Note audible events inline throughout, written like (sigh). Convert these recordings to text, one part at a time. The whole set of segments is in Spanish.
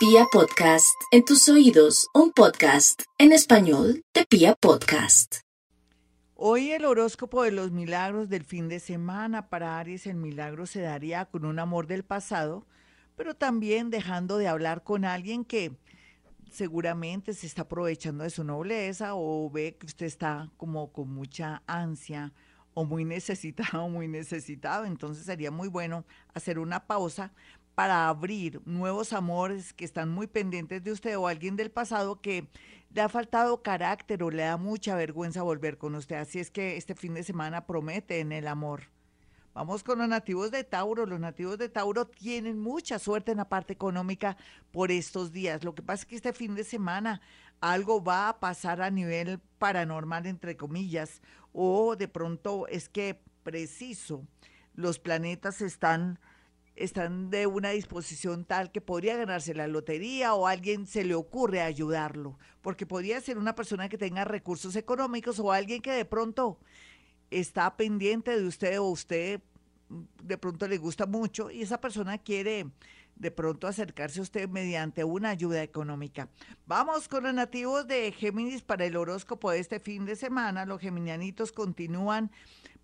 Pia Podcast, en tus oídos, un podcast en español de Pia Podcast. Hoy el horóscopo de los milagros del fin de semana para Aries, el milagro se daría con un amor del pasado, pero también dejando de hablar con alguien que seguramente se está aprovechando de su nobleza o ve que usted está como con mucha ansia o muy (laughs) necesitado, muy necesitado. Entonces sería muy bueno hacer una pausa para abrir nuevos amores que están muy pendientes de usted o alguien del pasado que le ha faltado carácter o le da mucha vergüenza volver con usted. Así es que este fin de semana promete en el amor. Vamos con los nativos de Tauro. Los nativos de Tauro tienen mucha suerte en la parte económica por estos días. Lo que pasa es que este fin de semana algo va a pasar a nivel paranormal, entre comillas, o de pronto es que preciso, los planetas están están de una disposición tal que podría ganarse la lotería o alguien se le ocurre ayudarlo, porque podría ser una persona que tenga recursos económicos o alguien que de pronto está pendiente de usted o usted de pronto le gusta mucho y esa persona quiere de pronto acercarse a usted mediante una ayuda económica. Vamos con los nativos de Géminis para el horóscopo de este fin de semana. Los geminianitos continúan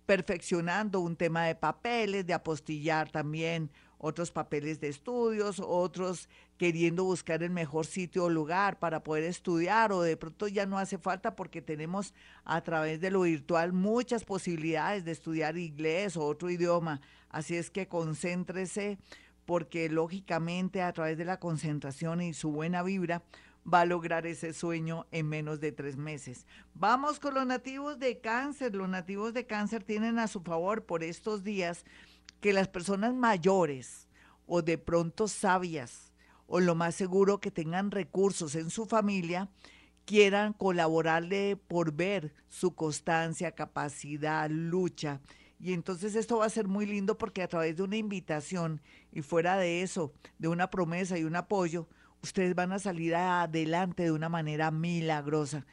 perfeccionando un tema de papeles, de apostillar también otros papeles de estudios, otros queriendo buscar el mejor sitio o lugar para poder estudiar o de pronto ya no hace falta porque tenemos a través de lo virtual muchas posibilidades de estudiar inglés o otro idioma. Así es que concéntrese porque lógicamente a través de la concentración y su buena vibra va a lograr ese sueño en menos de tres meses. Vamos con los nativos de cáncer. Los nativos de cáncer tienen a su favor por estos días que las personas mayores o de pronto sabias o lo más seguro que tengan recursos en su familia quieran colaborarle por ver su constancia, capacidad, lucha. Y entonces esto va a ser muy lindo porque a través de una invitación y fuera de eso, de una promesa y un apoyo, ustedes van a salir adelante de una manera milagrosa.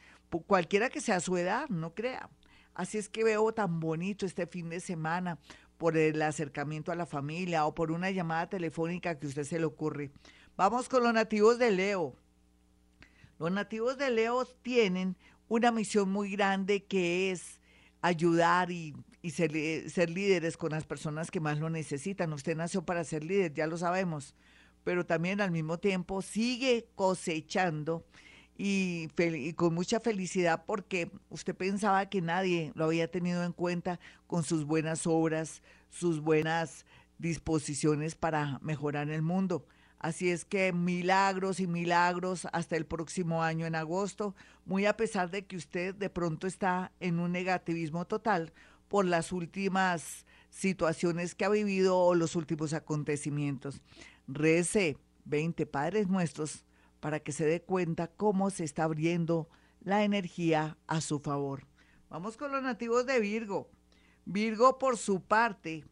Cualquiera que sea su edad, no crea. Así es que veo tan bonito este fin de semana por el acercamiento a la familia o por una llamada telefónica que a usted se le ocurre. Vamos con los nativos de Leo. Los nativos de Leo tienen una misión muy grande que es ayudar y, ser, ser, líderes con las personas que más lo necesitan. Usted nació para ser líder, ya lo sabemos, pero también al mismo tiempo sigue cosechando y, con mucha felicidad porque usted pensaba que nadie lo había tenido en cuenta con sus buenas obras, sus buenas disposiciones para mejorar el mundo. Así es que milagros y milagros hasta el próximo año en agosto, muy a pesar de que usted de pronto está en un negativismo total por las últimas situaciones que ha vivido o los últimos acontecimientos. Rece 20 Padres Nuestros para que se dé cuenta cómo se está abriendo la energía a su favor. Vamos con los nativos de Virgo. Virgo, por su parte,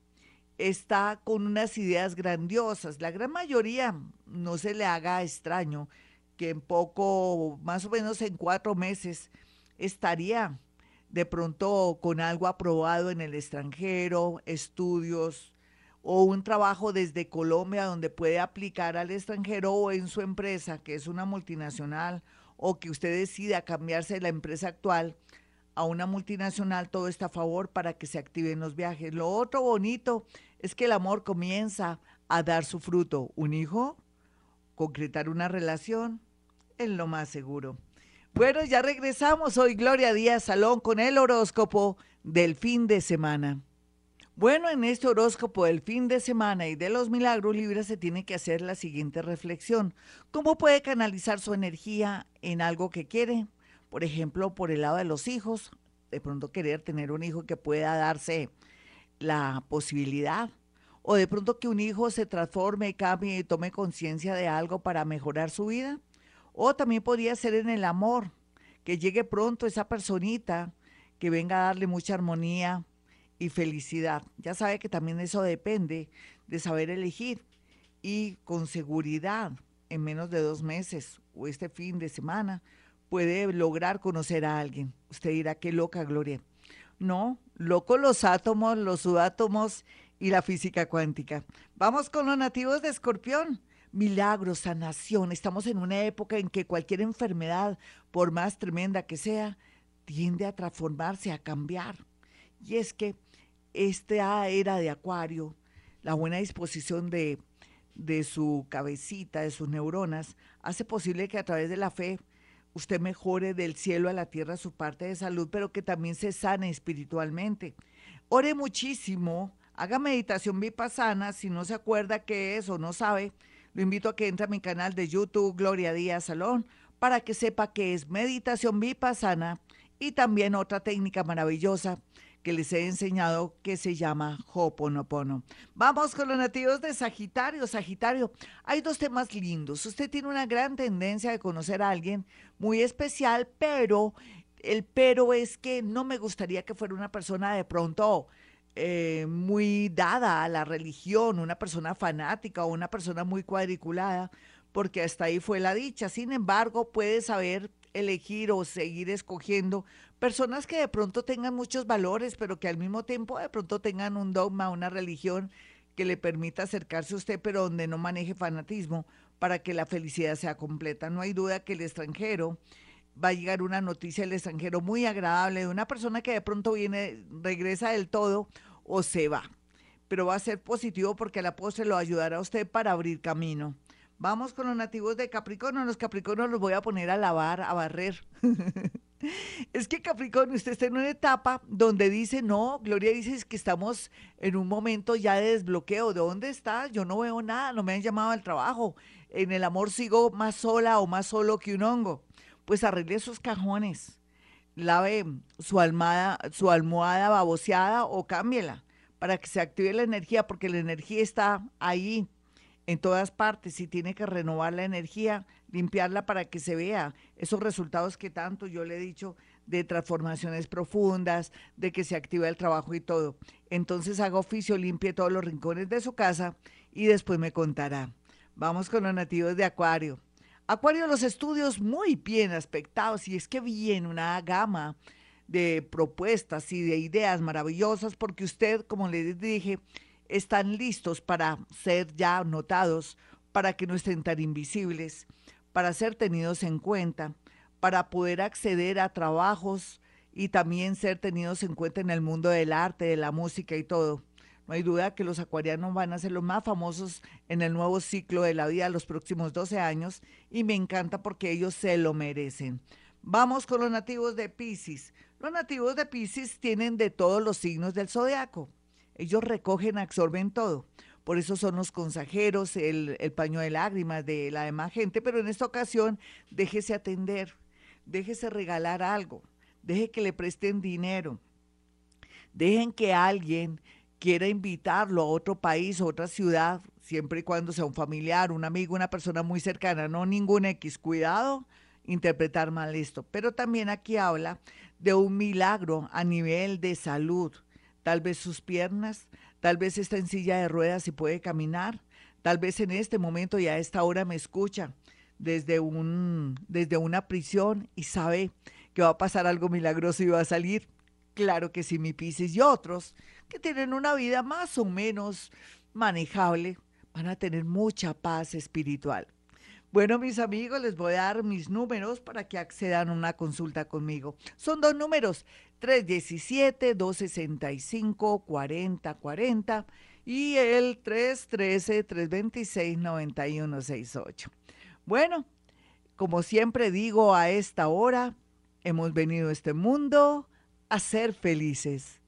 está con unas ideas grandiosas. La gran mayoría no se le haga extraño que en poco, más o menos en cuatro meses, estaría de pronto con algo aprobado en el extranjero, estudios, o un trabajo desde Colombia donde puede aplicar al extranjero o en su empresa, que es una multinacional, o que usted decida cambiarse de la empresa actual a una multinacional, todo está a favor para que se activen los viajes. Lo otro bonito es que el amor comienza a dar su fruto. Un hijo, concretar una relación, es lo más seguro. Bueno, ya regresamos hoy, Gloria Díaz Salón, con el horóscopo del fin de semana. Bueno, en este horóscopo del fin de semana y de los milagros libres se tiene que hacer la siguiente reflexión. ¿Cómo puede canalizar su energía en algo que quiere? Por ejemplo, por el lado de los hijos, de pronto querer tener un hijo que pueda darse la posibilidad. O de pronto que un hijo se transforme, cambie y tome conciencia de algo para mejorar su vida. O también podría ser en el amor, que llegue pronto esa personita que venga a darle mucha armonía, y felicidad. Ya sabe que también eso depende de saber elegir y con seguridad en menos de dos meses o este fin de semana puede lograr conocer a alguien. Usted dirá, qué loca, Gloria. No, loco los átomos, los subátomos y la física cuántica. Vamos con los nativos de Escorpión milagros, sanación. Estamos en una época en que cualquier enfermedad, por más tremenda que sea, tiende a transformarse, a cambiar. Y es que esta era de Acuario, la buena disposición de, de su cabecita, de sus neuronas, hace posible que a través de la fe usted mejore del cielo a la tierra su parte de salud, pero que también se sane espiritualmente. Ore muchísimo, haga meditación vipassana, si no se acuerda qué es o no sabe, lo invito a que entre a mi canal de YouTube Gloria Díaz Salón para que sepa qué es meditación vipassana y también otra técnica maravillosa que les he enseñado que se llama Hoponopono. Vamos con los nativos de Sagitario. Sagitario, hay dos temas lindos. Usted tiene una gran tendencia de conocer a alguien muy especial, pero el pero es que no me gustaría que fuera una persona de pronto eh, muy dada a la religión, una persona fanática o una persona muy cuadriculada, porque hasta ahí fue la dicha. Sin embargo, puede saber elegir o seguir escogiendo personas que de pronto tengan muchos valores, pero que al mismo tiempo de pronto tengan un dogma, una religión que le permita acercarse a usted, pero donde no maneje fanatismo para que la felicidad sea completa. No hay duda que el extranjero va a llegar una noticia del extranjero muy agradable de una persona que de pronto viene, regresa del todo o se va. Pero va a ser positivo porque la postre lo ayudará a usted para abrir camino. Vamos con los nativos de Capricornio. Los Capricornios los voy a poner a lavar, a barrer. (laughs) es que Capricornio, usted está en una etapa donde dice, no, Gloria dice que estamos en un momento ya de desbloqueo. ¿De dónde está? Yo no veo nada, no me han llamado al trabajo. En el amor sigo más sola o más solo que un hongo. Pues arregle sus cajones, lave su almohada, su almohada baboseada o cámbiela para que se active la energía, porque la energía está ahí en todas partes y tiene que renovar la energía, limpiarla para que se vea esos resultados que tanto yo le he dicho de transformaciones profundas, de que se activa el trabajo y todo. Entonces haga oficio, limpie todos los rincones de su casa y después me contará. Vamos con los nativos de Acuario. Acuario, los estudios muy bien aspectados y es que viene una gama de propuestas y de ideas maravillosas porque usted, como le dije, están listos para ser ya notados, para que no estén tan invisibles, para ser tenidos en cuenta, para poder acceder a trabajos y también ser tenidos en cuenta en el mundo del arte, de la música y todo. No hay duda que los acuarianos van a ser los más famosos en el nuevo ciclo de la vida los próximos 12 años y me encanta porque ellos se lo merecen. Vamos con los nativos de Pisces. Los nativos de Pisces tienen de todos los signos del zodiaco. Ellos recogen, absorben todo. Por eso son los consejeros, el, paño de lágrimas de la demás gente, pero en esta ocasión déjese atender, déjese regalar algo, deje que le presten dinero, dejen que alguien quiera invitarlo a otro país, a otra ciudad, siempre y cuando sea un familiar, un amigo, una persona muy cercana, no ningún X. Cuidado, interpretar mal esto. Pero también aquí habla de un milagro a nivel de salud tal vez sus piernas, tal vez está en silla de ruedas y puede caminar, tal vez en este momento y a esta hora me escucha desde, un, desde una prisión y sabe que va a pasar algo milagroso y va a salir. Claro que sí, mi Piscis y otros que tienen una vida más o menos manejable van a tener mucha paz espiritual. Bueno, mis amigos, les voy a dar mis números para que accedan a una consulta conmigo. Son dos números, 317-265-4040 y el 313-326-9168. Bueno, como siempre digo a esta hora, hemos venido a este mundo a ser felices.